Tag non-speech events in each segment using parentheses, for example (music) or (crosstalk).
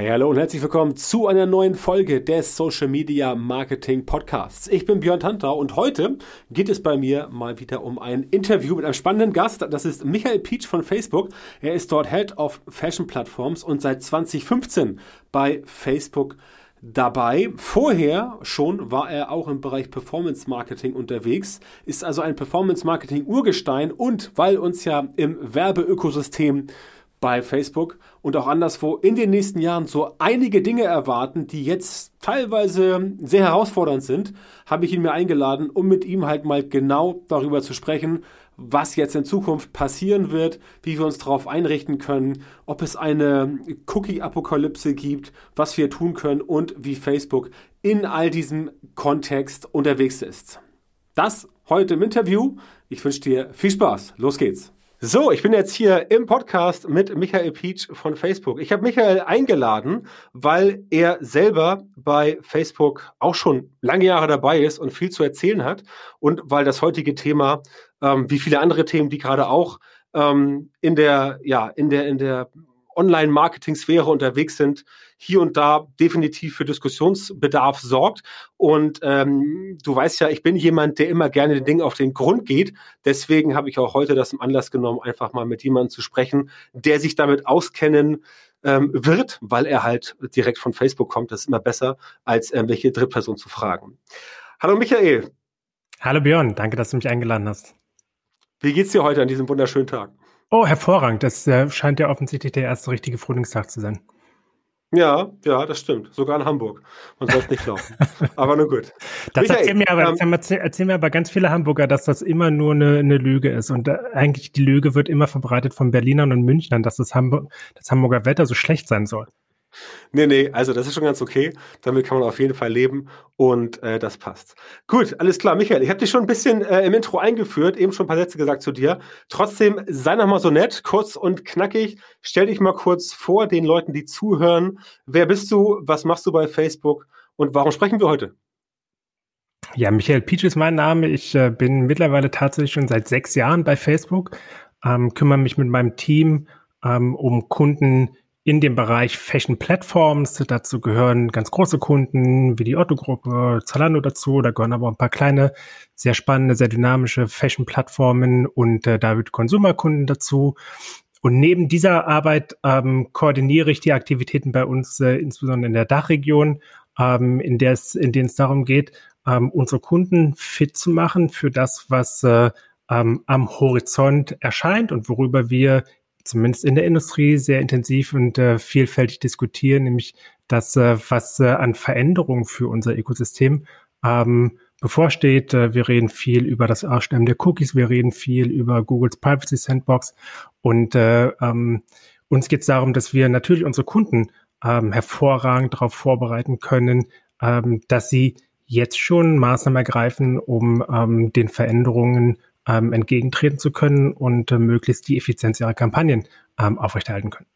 Hey, hallo und herzlich willkommen zu einer neuen Folge des Social Media Marketing Podcasts. Ich bin Björn Tantau und heute geht es bei mir mal wieder um ein Interview mit einem spannenden Gast. Das ist Michael Peach von Facebook. Er ist dort Head of Fashion Platforms und seit 2015 bei Facebook dabei. Vorher schon war er auch im Bereich Performance Marketing unterwegs, ist also ein Performance Marketing Urgestein und weil uns ja im Werbeökosystem bei Facebook und auch anderswo in den nächsten Jahren so einige Dinge erwarten, die jetzt teilweise sehr herausfordernd sind, habe ich ihn mir eingeladen, um mit ihm halt mal genau darüber zu sprechen, was jetzt in Zukunft passieren wird, wie wir uns darauf einrichten können, ob es eine Cookie-Apokalypse gibt, was wir tun können und wie Facebook in all diesem Kontext unterwegs ist. Das heute im Interview. Ich wünsche dir viel Spaß. Los geht's. So, ich bin jetzt hier im Podcast mit Michael Peach von Facebook. Ich habe Michael eingeladen, weil er selber bei Facebook auch schon lange Jahre dabei ist und viel zu erzählen hat und weil das heutige Thema, ähm, wie viele andere Themen, die gerade auch ähm, in der, ja, in der, in der Online-Marketing-Sphäre unterwegs sind, hier und da definitiv für Diskussionsbedarf sorgt. Und ähm, du weißt ja, ich bin jemand, der immer gerne den Dingen auf den Grund geht. Deswegen habe ich auch heute das im Anlass genommen, einfach mal mit jemandem zu sprechen, der sich damit auskennen ähm, wird, weil er halt direkt von Facebook kommt. Das ist immer besser, als irgendwelche Drittperson zu fragen. Hallo Michael. Hallo Björn, danke, dass du mich eingeladen hast. Wie geht's dir heute an diesem wunderschönen Tag? Oh, hervorragend. Das äh, scheint ja offensichtlich der erste richtige Frühlingstag zu sein. Ja, ja, das stimmt. Sogar in Hamburg. Man soll es nicht glauben. aber nur gut. (laughs) Das Michael, erzählen, mir aber, ähm, erzählen mir aber ganz viele Hamburger, dass das immer nur eine, eine Lüge ist. Und äh, eigentlich die Lüge wird immer verbreitet von Berlinern und Münchnern, dass das, Hamburg, das Hamburger Wetter so schlecht sein soll. Nee, nee, also das ist schon ganz okay. Damit kann man auf jeden Fall leben und äh, das passt. Gut, alles klar. Michael, ich habe dich schon ein bisschen äh, im Intro eingeführt, eben schon ein paar Sätze gesagt zu dir. Trotzdem, sei noch mal so nett, kurz und knackig. Stell dich mal kurz vor den Leuten, die zuhören. Wer bist du? Was machst du bei Facebook? Und warum sprechen wir heute? Ja, Michael Peach ist mein Name. Ich äh, bin mittlerweile tatsächlich schon seit sechs Jahren bei Facebook, ähm, kümmere mich mit meinem Team ähm, um Kunden, in dem Bereich Fashion Platforms. Dazu gehören ganz große Kunden wie die Otto-Gruppe, Zalando dazu. Da gehören aber ein paar kleine, sehr spannende, sehr dynamische Fashion-Plattformen und äh, David Consumer-Kunden dazu. Und neben dieser Arbeit ähm, koordiniere ich die Aktivitäten bei uns, äh, insbesondere in der Dachregion, ähm, in der es, in denen es darum geht, ähm, unsere Kunden fit zu machen für das, was äh, ähm, am Horizont erscheint und worüber wir zumindest in der Industrie sehr intensiv und äh, vielfältig diskutieren, nämlich das, äh, was äh, an Veränderungen für unser Ökosystem ähm, bevorsteht. Äh, wir reden viel über das Aussterben der Cookies, wir reden viel über Googles Privacy Sandbox und äh, ähm, uns geht es darum, dass wir natürlich unsere Kunden ähm, hervorragend darauf vorbereiten können, ähm, dass sie jetzt schon Maßnahmen ergreifen, um ähm, den Veränderungen ähm, entgegentreten zu können und äh, möglichst die Effizienz ihrer Kampagnen ähm, aufrechterhalten können.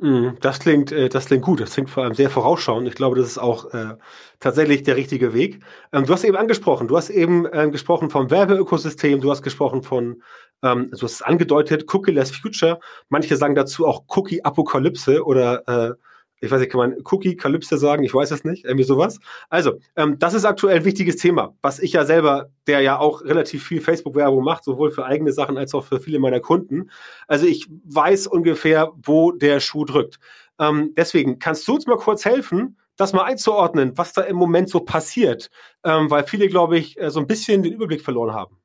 Mhm, das klingt, äh, das klingt gut. Das klingt vor allem sehr vorausschauend. Ich glaube, das ist auch äh, tatsächlich der richtige Weg. Ähm, du hast eben angesprochen, du hast eben ähm, gesprochen vom Werbeökosystem, du hast gesprochen von, ähm, du hast es angedeutet, Cookie-less Future. Manche sagen dazu auch Cookie-Apokalypse oder äh, ich weiß nicht, kann man Cookie, Kalypse sagen? Ich weiß es nicht. Irgendwie sowas. Also, ähm, das ist aktuell ein wichtiges Thema, was ich ja selber, der ja auch relativ viel Facebook-Werbung macht, sowohl für eigene Sachen als auch für viele meiner Kunden. Also, ich weiß ungefähr, wo der Schuh drückt. Ähm, deswegen, kannst du uns mal kurz helfen, das mal einzuordnen, was da im Moment so passiert? Ähm, weil viele, glaube ich, äh, so ein bisschen den Überblick verloren haben.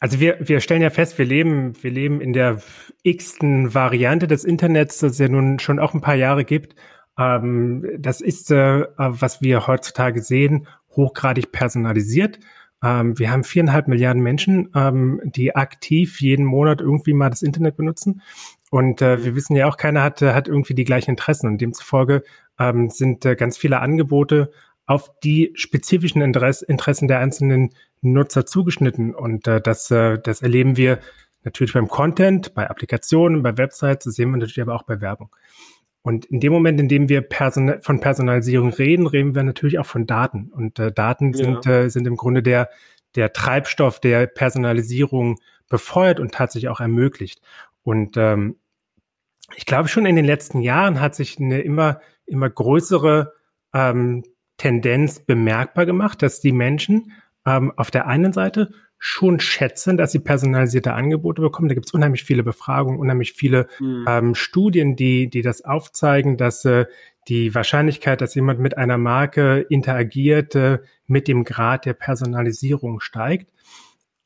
Also wir, wir stellen ja fest, wir leben, wir leben in der x-ten Variante des Internets, das es ja nun schon auch ein paar Jahre gibt. Ähm, das ist, äh, was wir heutzutage sehen, hochgradig personalisiert. Ähm, wir haben viereinhalb Milliarden Menschen, ähm, die aktiv jeden Monat irgendwie mal das Internet benutzen. Und äh, wir wissen ja auch, keiner hat, hat irgendwie die gleichen Interessen. Und demzufolge ähm, sind äh, ganz viele Angebote auf die spezifischen Interess Interessen der einzelnen Nutzer zugeschnitten. Und äh, das, äh, das erleben wir natürlich beim Content, bei Applikationen, bei Websites, das sehen wir natürlich aber auch bei Werbung. Und in dem Moment, in dem wir person von Personalisierung reden, reden wir natürlich auch von Daten. Und äh, Daten sind, ja. äh, sind im Grunde der, der Treibstoff, der Personalisierung befeuert und tatsächlich auch ermöglicht. Und ähm, ich glaube schon in den letzten Jahren hat sich eine immer, immer größere ähm, Tendenz bemerkbar gemacht, dass die Menschen ähm, auf der einen Seite schon schätzen, dass sie personalisierte Angebote bekommen. Da gibt es unheimlich viele Befragungen, unheimlich viele mhm. ähm, Studien, die, die das aufzeigen, dass äh, die Wahrscheinlichkeit, dass jemand mit einer Marke interagiert, äh, mit dem Grad der Personalisierung steigt.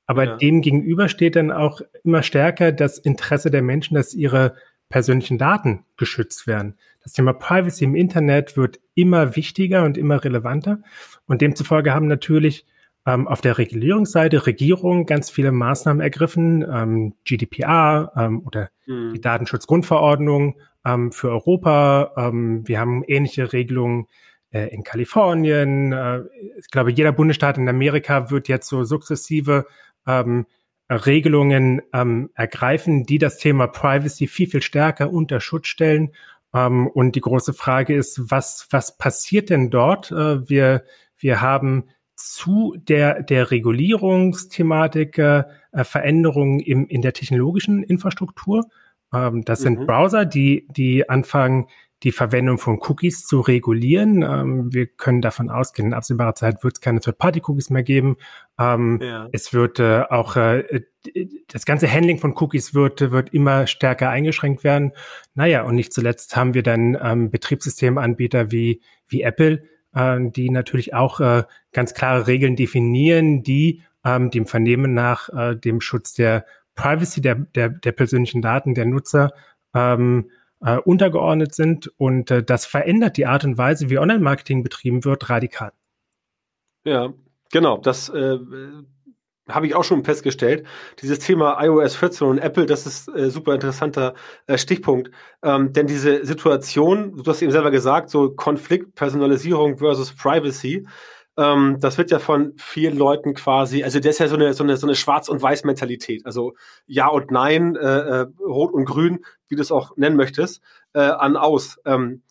Aber ja. dem gegenüber steht dann auch immer stärker das Interesse der Menschen, dass ihre persönlichen Daten geschützt werden. Das Thema Privacy im Internet wird immer wichtiger und immer relevanter. Und demzufolge haben natürlich ähm, auf der Regulierungsseite Regierungen ganz viele Maßnahmen ergriffen, ähm, GDPR ähm, oder mhm. die Datenschutzgrundverordnung ähm, für Europa. Ähm, wir haben ähnliche Regelungen äh, in Kalifornien. Äh, ich glaube, jeder Bundesstaat in Amerika wird jetzt so sukzessive ähm, Regelungen ähm, ergreifen, die das Thema Privacy viel, viel stärker unter Schutz stellen. Ähm, und die große Frage ist, was, was passiert denn dort? Äh, wir, wir haben zu der, der Regulierungsthematik äh, Veränderungen im, in der technologischen Infrastruktur. Ähm, das sind mhm. Browser, die, die anfangen, die Verwendung von Cookies zu regulieren. Ähm, wir können davon ausgehen, in absehbarer Zeit wird es keine Third-Party-Cookies mehr geben. Ähm, ja. Es wird äh, auch äh, das ganze Handling von Cookies wird, wird immer stärker eingeschränkt werden. Naja, und nicht zuletzt haben wir dann ähm, Betriebssystemanbieter wie, wie Apple, äh, die natürlich auch äh, ganz klare Regeln definieren, die ähm, dem Vernehmen nach äh, dem Schutz der Privacy der, der, der persönlichen Daten der Nutzer ähm, äh, untergeordnet sind. Und das verändert die Art und Weise, wie Online-Marketing betrieben wird, radikal. Ja, genau. Das äh, habe ich auch schon festgestellt. Dieses Thema iOS 14 und Apple, das ist äh, super interessanter äh, Stichpunkt. Ähm, denn diese Situation, du hast eben selber gesagt, so Konflikt, Personalisierung versus Privacy, ähm, das wird ja von vielen Leuten quasi, also das ist ja so eine, so eine, so eine Schwarz- und Weiß-Mentalität. Also Ja und Nein, äh, äh, Rot und Grün, wie du es auch nennen möchtest, äh, an aus. Ähm,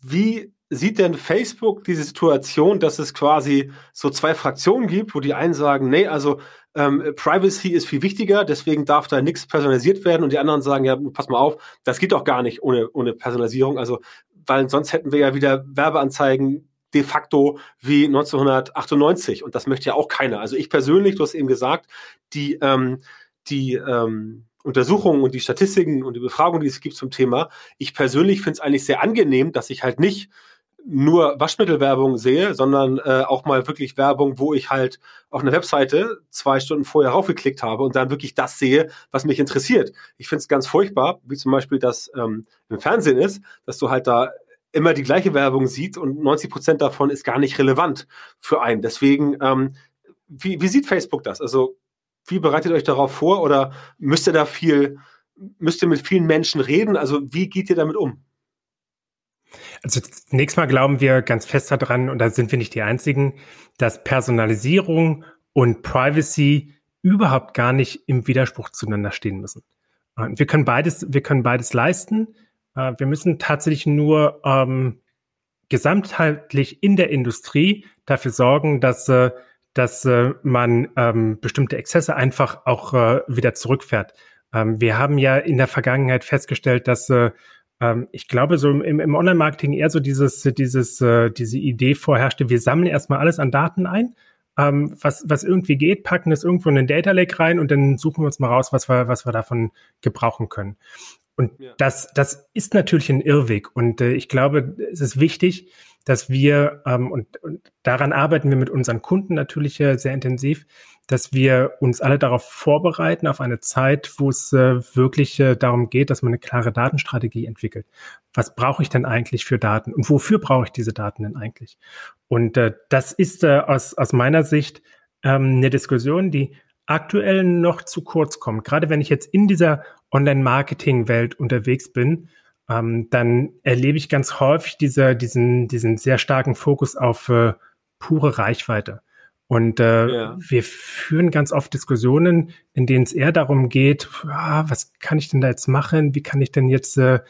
wie sieht denn Facebook diese Situation, dass es quasi so zwei Fraktionen gibt, wo die einen sagen, nee, also ähm, Privacy ist viel wichtiger, deswegen darf da nichts personalisiert werden und die anderen sagen, ja, pass mal auf, das geht doch gar nicht ohne, ohne Personalisierung. Also, weil sonst hätten wir ja wieder Werbeanzeigen de facto wie 1998 und das möchte ja auch keiner. Also ich persönlich, du hast eben gesagt, die, ähm, die ähm, Untersuchungen und die Statistiken und die Befragungen, die es gibt zum Thema, ich persönlich finde es eigentlich sehr angenehm, dass ich halt nicht nur Waschmittelwerbung sehe, sondern äh, auch mal wirklich Werbung, wo ich halt auf eine Webseite zwei Stunden vorher raufgeklickt habe und dann wirklich das sehe, was mich interessiert. Ich finde es ganz furchtbar, wie zum Beispiel das ähm, im Fernsehen ist, dass du halt da immer die gleiche Werbung sieht und 90 Prozent davon ist gar nicht relevant für einen. Deswegen, ähm, wie, wie sieht Facebook das? Also, wie bereitet ihr euch darauf vor oder müsst ihr da viel, müsst ihr mit vielen Menschen reden? Also, wie geht ihr damit um? Also zunächst mal glauben wir ganz fest daran, und da sind wir nicht die Einzigen, dass Personalisierung und Privacy überhaupt gar nicht im Widerspruch zueinander stehen müssen. Wir können beides, wir können beides leisten. Äh, wir müssen tatsächlich nur ähm, gesamtheitlich in der Industrie dafür sorgen, dass, äh, dass äh, man ähm, bestimmte Exzesse einfach auch äh, wieder zurückfährt. Ähm, wir haben ja in der Vergangenheit festgestellt, dass äh, ähm, ich glaube, so im, im Online-Marketing eher so dieses, dieses, äh, diese Idee vorherrschte, wir sammeln erstmal alles an Daten ein, ähm, was, was irgendwie geht, packen es irgendwo in den Data Lake rein und dann suchen wir uns mal raus, was wir, was wir davon gebrauchen können. Und ja. das, das ist natürlich ein Irrweg. Und äh, ich glaube, es ist wichtig, dass wir, ähm, und, und daran arbeiten wir mit unseren Kunden natürlich äh, sehr intensiv, dass wir uns alle darauf vorbereiten, auf eine Zeit, wo es äh, wirklich äh, darum geht, dass man eine klare Datenstrategie entwickelt. Was brauche ich denn eigentlich für Daten und wofür brauche ich diese Daten denn eigentlich? Und äh, das ist äh, aus, aus meiner Sicht ähm, eine Diskussion, die aktuell noch zu kurz kommt. Gerade wenn ich jetzt in dieser Online-Marketing-Welt unterwegs bin, ähm, dann erlebe ich ganz häufig diese, diesen, diesen sehr starken Fokus auf äh, pure Reichweite. Und äh, ja. wir führen ganz oft Diskussionen, in denen es eher darum geht, ah, was kann ich denn da jetzt machen? Wie kann ich denn jetzt äh,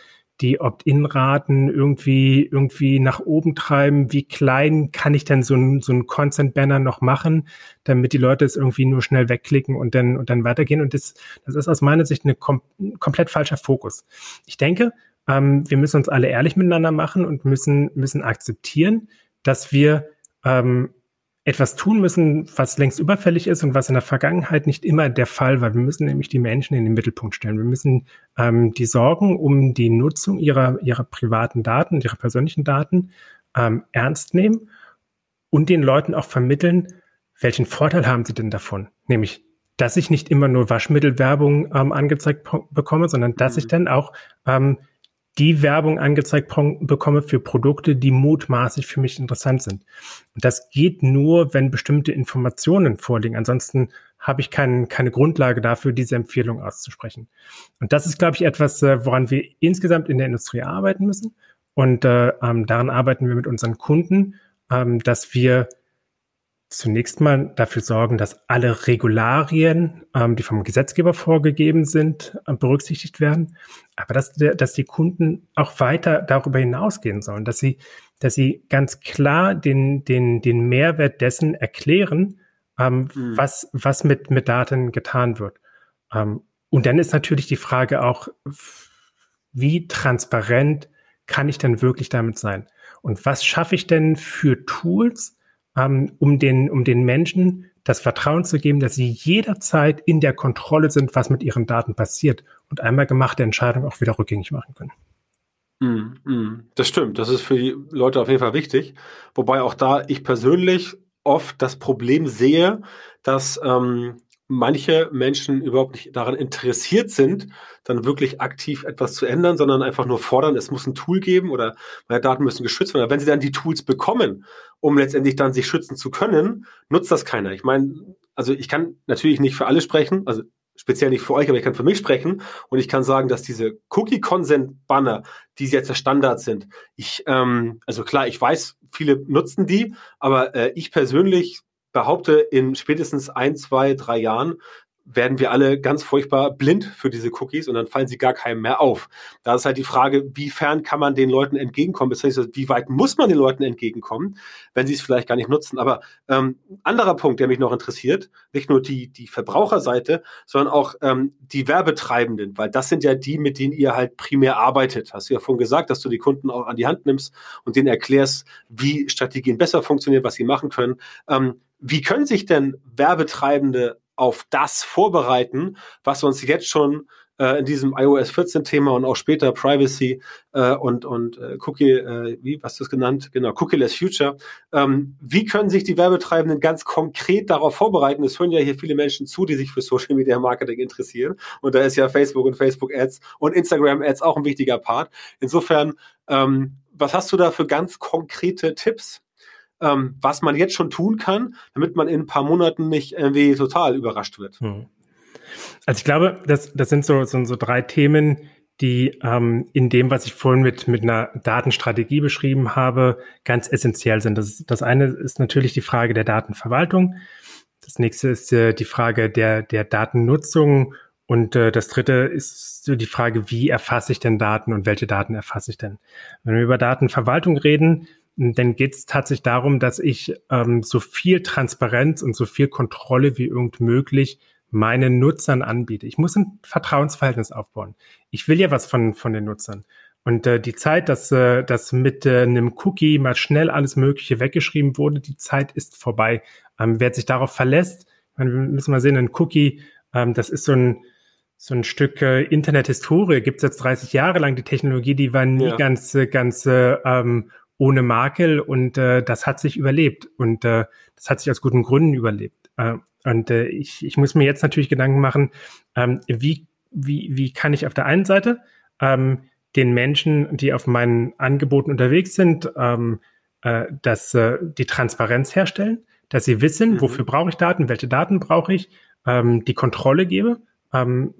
die Opt-in-Raten irgendwie, irgendwie nach oben treiben? Wie klein kann ich denn so ein, so ein Consent-Banner noch machen, damit die Leute es irgendwie nur schnell wegklicken und dann, und dann weitergehen? Und das, das ist aus meiner Sicht ein kom komplett falscher Fokus. Ich denke, ähm, wir müssen uns alle ehrlich miteinander machen und müssen, müssen akzeptieren, dass wir ähm, etwas tun müssen, was längst überfällig ist und was in der Vergangenheit nicht immer der Fall war. Wir müssen nämlich die Menschen in den Mittelpunkt stellen. Wir müssen ähm, die Sorgen um die Nutzung ihrer, ihrer privaten Daten, ihrer persönlichen Daten ähm, ernst nehmen und den Leuten auch vermitteln, welchen Vorteil haben sie denn davon? Nämlich, dass ich nicht immer nur Waschmittelwerbung ähm, angezeigt bekomme, sondern dass mhm. ich dann auch ähm, die Werbung angezeigt bekomme für Produkte, die mutmaßlich für mich interessant sind. Und das geht nur, wenn bestimmte Informationen vorliegen. Ansonsten habe ich kein, keine Grundlage dafür, diese Empfehlung auszusprechen. Und das ist, glaube ich, etwas, äh, woran wir insgesamt in der Industrie arbeiten müssen. Und äh, ähm, daran arbeiten wir mit unseren Kunden, ähm, dass wir zunächst mal dafür sorgen, dass alle Regularien, ähm, die vom Gesetzgeber vorgegeben sind, äh, berücksichtigt werden. Aber dass, dass die Kunden auch weiter darüber hinausgehen sollen, dass sie, dass sie ganz klar den, den, den Mehrwert dessen erklären, ähm, mhm. was, was mit, mit Daten getan wird. Ähm, und dann ist natürlich die Frage auch, wie transparent kann ich denn wirklich damit sein? Und was schaffe ich denn für Tools, ähm, um, den, um den Menschen das Vertrauen zu geben, dass sie jederzeit in der Kontrolle sind, was mit ihren Daten passiert und einmal gemachte Entscheidungen auch wieder rückgängig machen können. Mm, mm. Das stimmt, das ist für die Leute auf jeden Fall wichtig. Wobei auch da ich persönlich oft das Problem sehe, dass ähm, manche Menschen überhaupt nicht daran interessiert sind, dann wirklich aktiv etwas zu ändern, sondern einfach nur fordern, es muss ein Tool geben oder meine Daten müssen geschützt werden. Wenn sie dann die Tools bekommen, um letztendlich dann sich schützen zu können, nutzt das keiner. Ich meine, also ich kann natürlich nicht für alle sprechen, also speziell nicht für euch, aber ich kann für mich sprechen und ich kann sagen, dass diese Cookie-Consent-Banner, die jetzt der Standard sind, ich, ähm, also klar, ich weiß, viele nutzen die, aber äh, ich persönlich behaupte, in spätestens ein, zwei, drei Jahren werden wir alle ganz furchtbar blind für diese Cookies und dann fallen sie gar keinem mehr auf. Da ist halt die Frage, wie fern kann man den Leuten entgegenkommen, beziehungsweise wie weit muss man den Leuten entgegenkommen, wenn sie es vielleicht gar nicht nutzen. Aber ähm, anderer Punkt, der mich noch interessiert, nicht nur die, die Verbraucherseite, sondern auch ähm, die Werbetreibenden, weil das sind ja die, mit denen ihr halt primär arbeitet. Hast du ja vorhin gesagt, dass du die Kunden auch an die Hand nimmst und denen erklärst, wie Strategien besser funktionieren, was sie machen können. Ähm, wie können sich denn Werbetreibende auf das vorbereiten, was uns jetzt schon äh, in diesem iOS 14 Thema und auch später Privacy äh, und, und äh, Cookie, äh, wie was du es genannt? Genau, Cookie-less Future. Ähm, wie können sich die Werbetreibenden ganz konkret darauf vorbereiten? Es hören ja hier viele Menschen zu, die sich für Social Media Marketing interessieren. Und da ist ja Facebook und Facebook Ads und Instagram Ads auch ein wichtiger Part. Insofern, ähm, was hast du da für ganz konkrete Tipps? Ähm, was man jetzt schon tun kann, damit man in ein paar Monaten nicht irgendwie total überrascht wird. Hm. Also ich glaube, das, das sind so, so, so drei Themen, die ähm, in dem, was ich vorhin mit, mit einer Datenstrategie beschrieben habe, ganz essentiell sind. Das, das eine ist natürlich die Frage der Datenverwaltung. Das nächste ist äh, die Frage der, der Datennutzung. Und äh, das dritte ist so die Frage, wie erfasse ich denn Daten und welche Daten erfasse ich denn? Wenn wir über Datenverwaltung reden, dann geht es tatsächlich darum, dass ich ähm, so viel Transparenz und so viel Kontrolle wie irgend möglich meinen Nutzern anbiete. Ich muss ein Vertrauensverhältnis aufbauen. Ich will ja was von, von den Nutzern. Und äh, die Zeit, dass, äh, dass mit äh, einem Cookie mal schnell alles Mögliche weggeschrieben wurde, die Zeit ist vorbei. Ähm, wer sich darauf verlässt, wir müssen mal sehen, ein Cookie, ähm, das ist so ein, so ein Stück äh, Internethistorie, gibt es jetzt 30 Jahre lang. Die Technologie, die war nie ja. ganz, äh, ganz äh, ähm, ohne Makel und äh, das hat sich überlebt und äh, das hat sich aus guten Gründen überlebt. Äh, und äh, ich, ich muss mir jetzt natürlich Gedanken machen, ähm, wie, wie, wie kann ich auf der einen Seite ähm, den Menschen, die auf meinen Angeboten unterwegs sind, ähm, äh, dass äh, die Transparenz herstellen, dass sie wissen, mhm. wofür brauche ich Daten, welche Daten brauche ich, ähm, die Kontrolle gebe, ähm,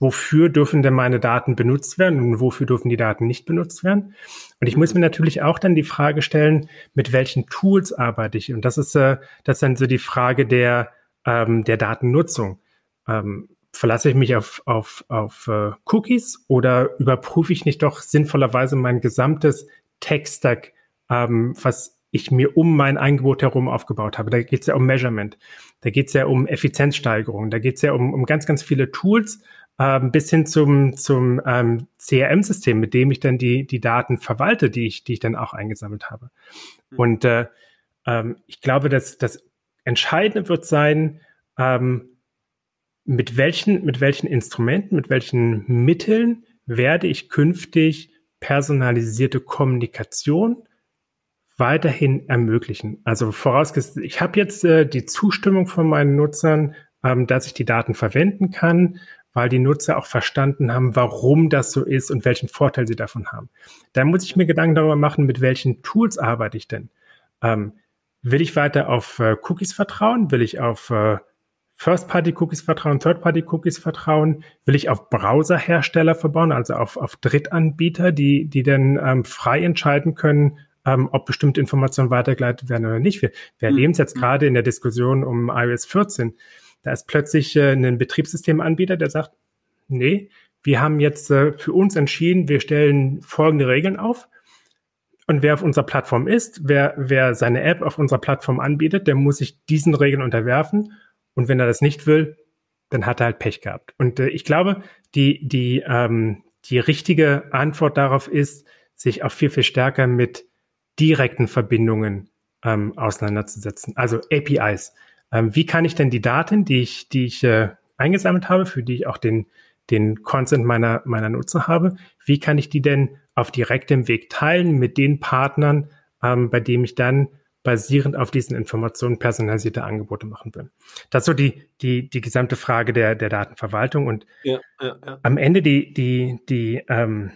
wofür dürfen denn meine Daten benutzt werden und wofür dürfen die Daten nicht benutzt werden. Und ich muss mir natürlich auch dann die Frage stellen, mit welchen Tools arbeite ich? Und das ist, äh, das ist dann so die Frage der, ähm, der Datennutzung. Ähm, verlasse ich mich auf, auf, auf uh, Cookies oder überprüfe ich nicht doch sinnvollerweise mein gesamtes Tech-Stack, ähm, was ich mir um mein Angebot herum aufgebaut habe. Da geht es ja um Measurement, da geht es ja um Effizienzsteigerung, da geht es ja um, um ganz, ganz viele Tools, ähm, bis hin zum, zum ähm, CRM-System, mit dem ich dann die, die Daten verwalte, die ich, die ich dann auch eingesammelt habe. Mhm. Und äh, ähm, ich glaube, dass das Entscheidende wird sein, ähm, mit welchen, mit welchen Instrumenten, mit welchen Mitteln werde ich künftig personalisierte Kommunikation weiterhin ermöglichen. Also vorausgesetzt, ich habe jetzt äh, die Zustimmung von meinen Nutzern, ähm, dass ich die Daten verwenden kann, weil die Nutzer auch verstanden haben, warum das so ist und welchen Vorteil sie davon haben. Da muss ich mir Gedanken darüber machen, mit welchen Tools arbeite ich denn. Ähm, will ich weiter auf äh, Cookies vertrauen? Will ich auf äh, First-Party-Cookies vertrauen, Third-Party-Cookies vertrauen? Will ich auf Browserhersteller verbauen, also auf, auf Drittanbieter, die, die dann ähm, frei entscheiden können, ähm, ob bestimmte Informationen weitergeleitet werden oder nicht? Wir, wir erleben es jetzt mhm. gerade in der Diskussion um iOS 14. Da ist plötzlich äh, ein Betriebssystemanbieter, der sagt, nee, wir haben jetzt äh, für uns entschieden, wir stellen folgende Regeln auf. Und wer auf unserer Plattform ist, wer, wer seine App auf unserer Plattform anbietet, der muss sich diesen Regeln unterwerfen. Und wenn er das nicht will, dann hat er halt Pech gehabt. Und äh, ich glaube, die, die, ähm, die richtige Antwort darauf ist, sich auch viel, viel stärker mit direkten Verbindungen ähm, auseinanderzusetzen. Also APIs. Ähm, wie kann ich denn die Daten, die ich, die ich äh, eingesammelt habe, für die ich auch den, den Consent meiner, meiner Nutzer habe, wie kann ich die denn auf direktem Weg teilen mit den Partnern, ähm, bei dem ich dann basierend auf diesen Informationen personalisierte Angebote machen will. Das ist so die, die, die gesamte Frage der, der Datenverwaltung und ja, ja, ja. am Ende die, die, die ähm,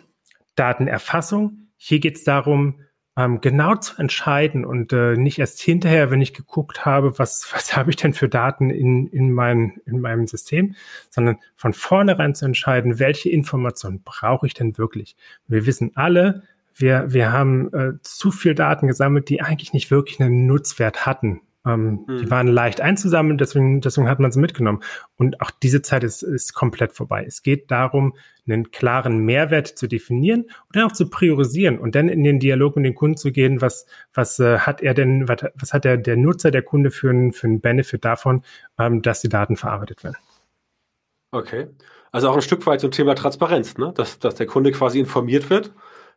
Datenerfassung. Hier geht es darum, ähm, genau zu entscheiden und äh, nicht erst hinterher, wenn ich geguckt habe, was, (laughs) was habe ich denn für Daten in, in, mein, in meinem System, sondern von vornherein zu entscheiden, welche Informationen brauche ich denn wirklich. Wir wissen alle, wir, wir haben äh, zu viel Daten gesammelt, die eigentlich nicht wirklich einen Nutzwert hatten. Ähm, mhm. Die waren leicht einzusammeln, deswegen, deswegen hat man sie mitgenommen. Und auch diese Zeit ist, ist komplett vorbei. Es geht darum, einen klaren Mehrwert zu definieren und dann auch zu priorisieren und dann in den Dialog mit den Kunden zu gehen, was, was äh, hat er denn, was, was hat der, der Nutzer, der Kunde für einen, für einen Benefit davon, ähm, dass die Daten verarbeitet werden. Okay. Also auch ein Stück weit zum Thema Transparenz, ne? dass, dass der Kunde quasi informiert wird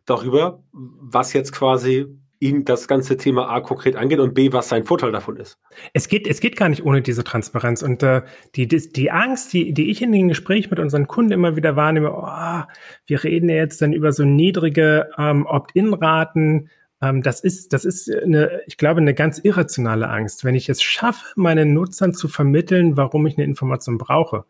darüber, was jetzt quasi ihn das ganze Thema A konkret angeht und B, was sein Vorteil davon ist. Es geht, es geht gar nicht ohne diese Transparenz. Und äh, die, die, die Angst, die, die ich in den Gesprächen mit unseren Kunden immer wieder wahrnehme, oh, wir reden ja jetzt dann über so niedrige ähm, Opt-in-Raten. Ähm, das ist, das ist eine, ich glaube, eine ganz irrationale Angst. Wenn ich es schaffe, meinen Nutzern zu vermitteln, warum ich eine Information brauche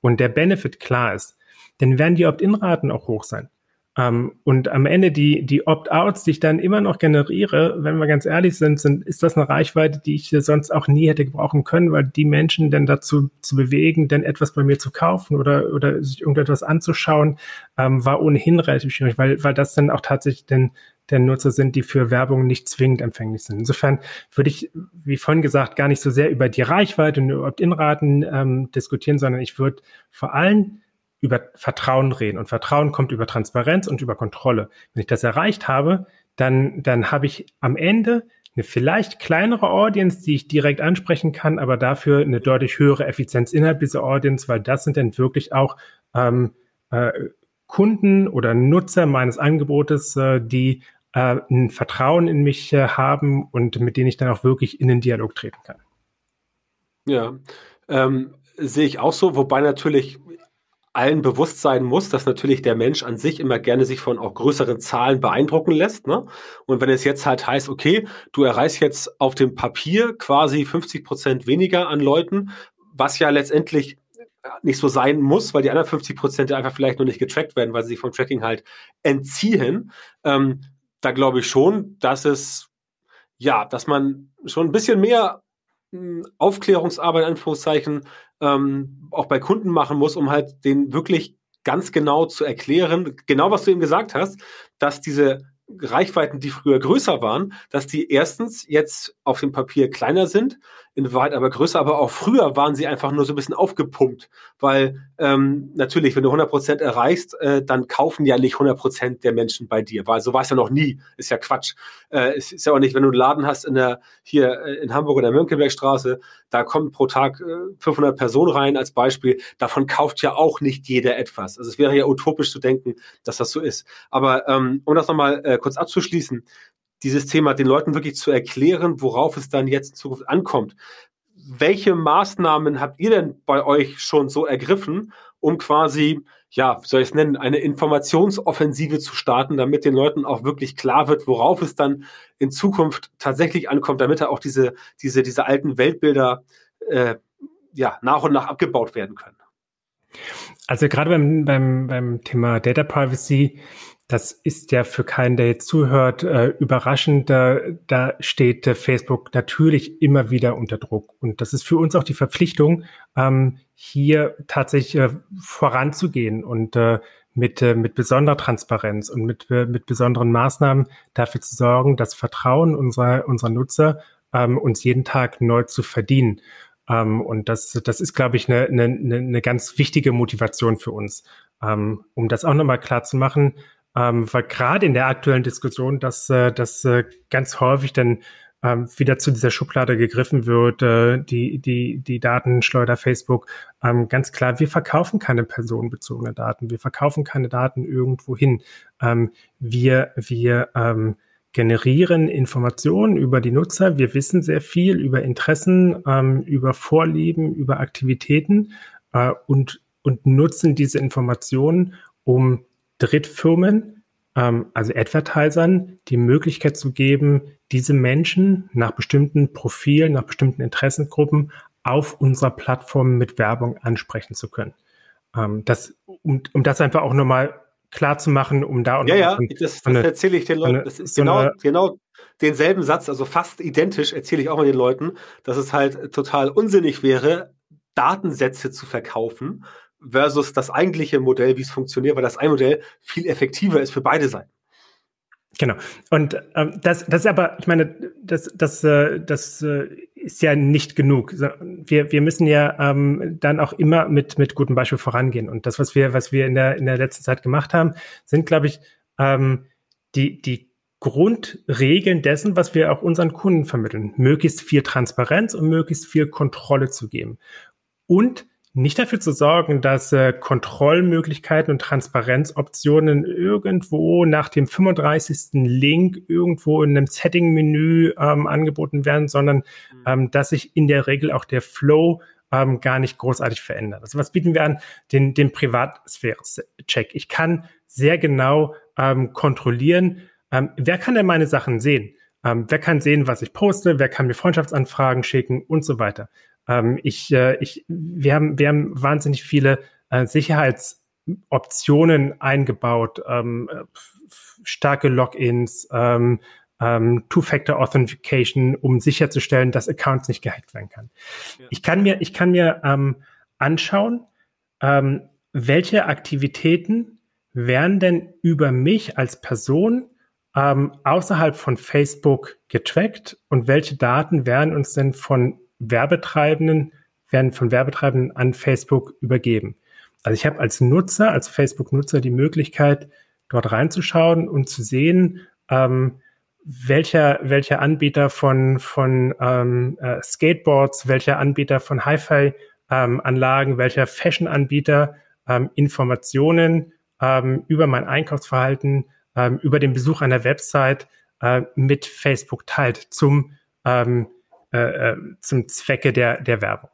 und der Benefit klar ist, dann werden die Opt-in-Raten auch hoch sein. Um, ähm, und am Ende die, die Opt-outs, die ich dann immer noch generiere, wenn wir ganz ehrlich sind, sind, ist das eine Reichweite, die ich sonst auch nie hätte gebrauchen können, weil die Menschen dann dazu zu bewegen, dann etwas bei mir zu kaufen oder, oder sich irgendetwas anzuschauen, ähm, war ohnehin relativ schwierig, weil, weil das dann auch tatsächlich den, der Nutzer sind, die für Werbung nicht zwingend empfänglich sind. Insofern würde ich, wie vorhin gesagt, gar nicht so sehr über die Reichweite und Opt-in-Raten ähm, diskutieren, sondern ich würde vor allem über Vertrauen reden. Und Vertrauen kommt über Transparenz und über Kontrolle. Wenn ich das erreicht habe, dann, dann habe ich am Ende eine vielleicht kleinere Audience, die ich direkt ansprechen kann, aber dafür eine deutlich höhere Effizienz innerhalb dieser Audience, weil das sind dann wirklich auch ähm, äh, Kunden oder Nutzer meines Angebotes, äh, die äh, ein Vertrauen in mich äh, haben und mit denen ich dann auch wirklich in den Dialog treten kann. Ja, ähm, sehe ich auch so, wobei natürlich allen bewusst sein muss, dass natürlich der Mensch an sich immer gerne sich von auch größeren Zahlen beeindrucken lässt. Ne? Und wenn es jetzt halt heißt, okay, du erreichst jetzt auf dem Papier quasi 50 Prozent weniger an Leuten, was ja letztendlich nicht so sein muss, weil die anderen 50 Prozent einfach vielleicht nur nicht getrackt werden, weil sie sich vom Tracking halt entziehen. Ähm, da glaube ich schon, dass es, ja, dass man schon ein bisschen mehr hm, Aufklärungsarbeit, Anführungszeichen, ähm, auch bei Kunden machen muss, um halt den wirklich ganz genau zu erklären, genau was du eben gesagt hast, dass diese Reichweiten, die früher größer waren, dass die erstens jetzt auf dem Papier kleiner sind, in Wahrheit aber größer, aber auch früher waren sie einfach nur so ein bisschen aufgepumpt, weil ähm, natürlich, wenn du 100% erreichst, äh, dann kaufen ja nicht 100% der Menschen bei dir, weil so war es ja noch nie, ist ja Quatsch. Äh, es ist ja auch nicht, wenn du einen Laden hast in der, hier äh, in Hamburg in der Mönckebergstraße, da kommen pro Tag äh, 500 Personen rein als Beispiel, davon kauft ja auch nicht jeder etwas. Also es wäre ja utopisch zu denken, dass das so ist. Aber ähm, um das nochmal äh, kurz abzuschließen, dieses Thema den Leuten wirklich zu erklären, worauf es dann jetzt in Zukunft ankommt. Welche Maßnahmen habt ihr denn bei euch schon so ergriffen, um quasi, ja, wie soll ich es nennen, eine Informationsoffensive zu starten, damit den Leuten auch wirklich klar wird, worauf es dann in Zukunft tatsächlich ankommt, damit da auch diese, diese, diese alten Weltbilder äh, ja, nach und nach abgebaut werden können? Also gerade beim, beim, beim Thema Data Privacy das ist ja für keinen, der jetzt zuhört, äh, überraschend. Da, da steht äh, Facebook natürlich immer wieder unter Druck. Und das ist für uns auch die Verpflichtung, ähm, hier tatsächlich äh, voranzugehen und äh, mit, äh, mit besonderer Transparenz und mit, äh, mit besonderen Maßnahmen dafür zu sorgen, das Vertrauen unserer, unserer Nutzer ähm, uns jeden Tag neu zu verdienen. Ähm, und das, das ist, glaube ich, eine, eine, eine ganz wichtige Motivation für uns. Ähm, um das auch nochmal klar zu machen, ähm, weil gerade in der aktuellen Diskussion, dass äh, das äh, ganz häufig dann ähm, wieder zu dieser Schublade gegriffen wird, äh, die, die, die Datenschleuder Facebook, ähm, ganz klar, wir verkaufen keine personenbezogene Daten, wir verkaufen keine Daten irgendwo hin. Ähm, wir, wir ähm, generieren Informationen über die Nutzer, wir wissen sehr viel über Interessen, ähm, über Vorlieben, über Aktivitäten äh, und, und nutzen diese Informationen, um Drittfirmen, ähm, also Advertisern, die Möglichkeit zu geben, diese Menschen nach bestimmten Profilen, nach bestimmten Interessengruppen auf unserer Plattform mit Werbung ansprechen zu können. Ähm, das, um, um das einfach auch nochmal klar zu machen, um da und Ja, ja, das, das erzähle ich den Leuten. Das ist so genau, eine, genau denselben Satz, also fast identisch erzähle ich auch mal den Leuten, dass es halt total unsinnig wäre, Datensätze zu verkaufen, versus das eigentliche Modell, wie es funktioniert, weil das ein Modell viel effektiver ist für beide Seiten. Genau. Und ähm, das, das ist aber, ich meine, das, das, äh, das äh, ist ja nicht genug. Wir, wir müssen ja ähm, dann auch immer mit, mit gutem Beispiel vorangehen. Und das, was wir, was wir in der, in der letzten Zeit gemacht haben, sind, glaube ich, ähm, die, die Grundregeln dessen, was wir auch unseren Kunden vermitteln. Möglichst viel Transparenz und möglichst viel Kontrolle zu geben. Und nicht dafür zu sorgen, dass äh, Kontrollmöglichkeiten und Transparenzoptionen irgendwo nach dem 35. Link irgendwo in einem Setting-Menü ähm, angeboten werden, sondern mhm. ähm, dass sich in der Regel auch der Flow ähm, gar nicht großartig verändert. Also was bieten wir an? Den, den Privatsphäre-Check. Ich kann sehr genau ähm, kontrollieren, ähm, wer kann denn meine Sachen sehen? Ähm, wer kann sehen, was ich poste? Wer kann mir Freundschaftsanfragen schicken und so weiter? Ähm, ich, äh, ich, wir, haben, wir haben wahnsinnig viele äh, Sicherheitsoptionen eingebaut, ähm, starke Logins, ähm, ähm, Two-Factor Authentication, um sicherzustellen, dass Accounts nicht gehackt werden kann. Ja. Ich kann mir, ich kann mir ähm, anschauen, ähm, welche Aktivitäten werden denn über mich als Person ähm, außerhalb von Facebook getrackt und welche Daten werden uns denn von Werbetreibenden, werden von Werbetreibenden an Facebook übergeben. Also ich habe als Nutzer, als Facebook-Nutzer die Möglichkeit, dort reinzuschauen und zu sehen, ähm, welcher, welcher Anbieter von, von ähm, äh, Skateboards, welcher Anbieter von Hi-Fi-Anlagen, ähm, welcher Fashion-Anbieter ähm, Informationen ähm, über mein Einkaufsverhalten, ähm, über den Besuch einer Website äh, mit Facebook teilt zum ähm, äh, äh, zum Zwecke der, der Werbung.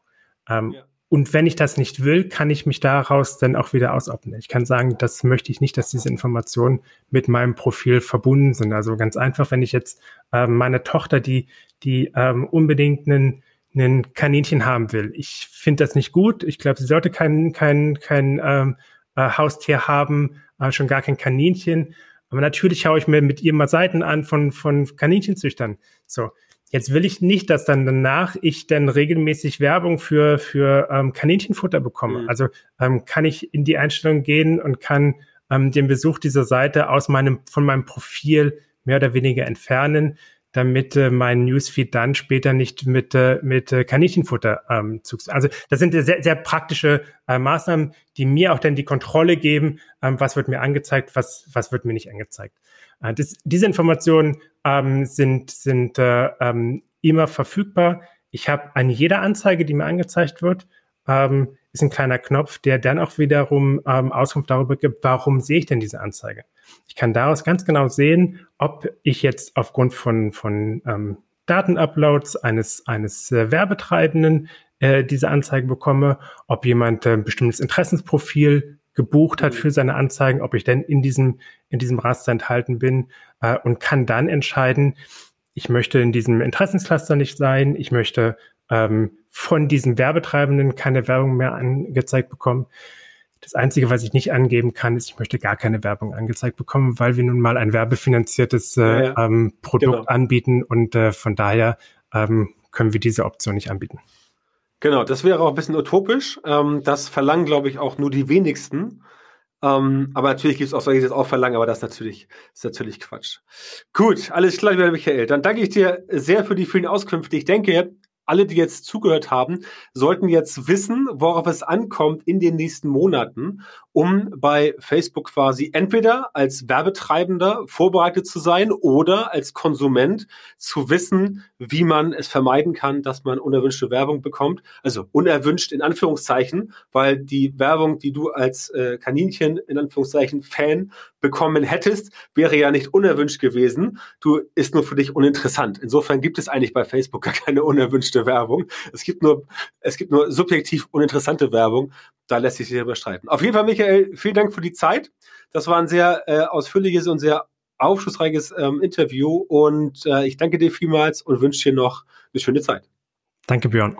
Ähm, ja. Und wenn ich das nicht will, kann ich mich daraus dann auch wieder ausopten. Ich kann sagen, das möchte ich nicht, dass diese Informationen mit meinem Profil verbunden sind. Also ganz einfach, wenn ich jetzt äh, meine Tochter, die, die ähm, unbedingt einen, einen Kaninchen haben will. Ich finde das nicht gut. Ich glaube, sie sollte kein, kein, kein ähm, äh, Haustier haben, äh, schon gar kein Kaninchen. Aber natürlich schaue ich mir mit ihr mal Seiten an von, von Kaninchenzüchtern. So, Jetzt will ich nicht, dass dann danach ich dann regelmäßig Werbung für, für ähm, Kaninchenfutter bekomme. Mhm. Also ähm, kann ich in die Einstellung gehen und kann ähm, den Besuch dieser Seite aus meinem, von meinem Profil mehr oder weniger entfernen, damit äh, mein Newsfeed dann später nicht mit, äh, mit äh, Kaninchenfutter ähm, zu. Also das sind sehr, sehr praktische äh, Maßnahmen, die mir auch dann die Kontrolle geben, ähm, was wird mir angezeigt, was, was wird mir nicht angezeigt. Äh, das, diese Informationen ähm, sind, sind äh, ähm, immer verfügbar. Ich habe an jeder Anzeige, die mir angezeigt wird, ähm, ist ein kleiner Knopf, der dann auch wiederum ähm, Auskunft darüber gibt, warum sehe ich denn diese Anzeige. Ich kann daraus ganz genau sehen, ob ich jetzt aufgrund von, von ähm, Datenuploads eines, eines äh, Werbetreibenden äh, diese Anzeige bekomme, ob jemand äh, ein bestimmtes Interessensprofil gebucht hat für seine Anzeigen, ob ich denn in diesem, in diesem Raster enthalten bin äh, und kann dann entscheiden, ich möchte in diesem Interessenscluster nicht sein, ich möchte ähm, von diesen Werbetreibenden keine Werbung mehr angezeigt bekommen. Das Einzige, was ich nicht angeben kann, ist, ich möchte gar keine Werbung angezeigt bekommen, weil wir nun mal ein werbefinanziertes äh, ja, ja. Ähm, Produkt genau. anbieten und äh, von daher ähm, können wir diese Option nicht anbieten. Genau, das wäre auch ein bisschen utopisch. Ähm, das verlangen, glaube ich, auch nur die wenigsten. Ähm, aber natürlich gibt es auch solche, die das auch verlangen, aber das ist natürlich, ist natürlich Quatsch. Gut, alles klar, lieber Michael. Dann danke ich dir sehr für die vielen Auskünfte. Ich denke, alle, die jetzt zugehört haben, sollten jetzt wissen, worauf es ankommt in den nächsten Monaten, um bei Facebook quasi entweder als Werbetreibender vorbereitet zu sein oder als Konsument zu wissen, wie man es vermeiden kann, dass man unerwünschte Werbung bekommt. Also unerwünscht in Anführungszeichen, weil die Werbung, die du als äh, Kaninchen in Anführungszeichen Fan bekommen hättest, wäre ja nicht unerwünscht gewesen. Du ist nur für dich uninteressant. Insofern gibt es eigentlich bei Facebook gar keine unerwünschte Werbung. Es gibt nur, es gibt nur subjektiv uninteressante Werbung. Da lässt sich darüber streiten. Auf jeden Fall, Michael, vielen Dank für die Zeit. Das war ein sehr äh, ausführliches und sehr aufschlussreiches ähm, Interview und äh, ich danke dir vielmals und wünsche dir noch eine schöne Zeit. Danke, Björn.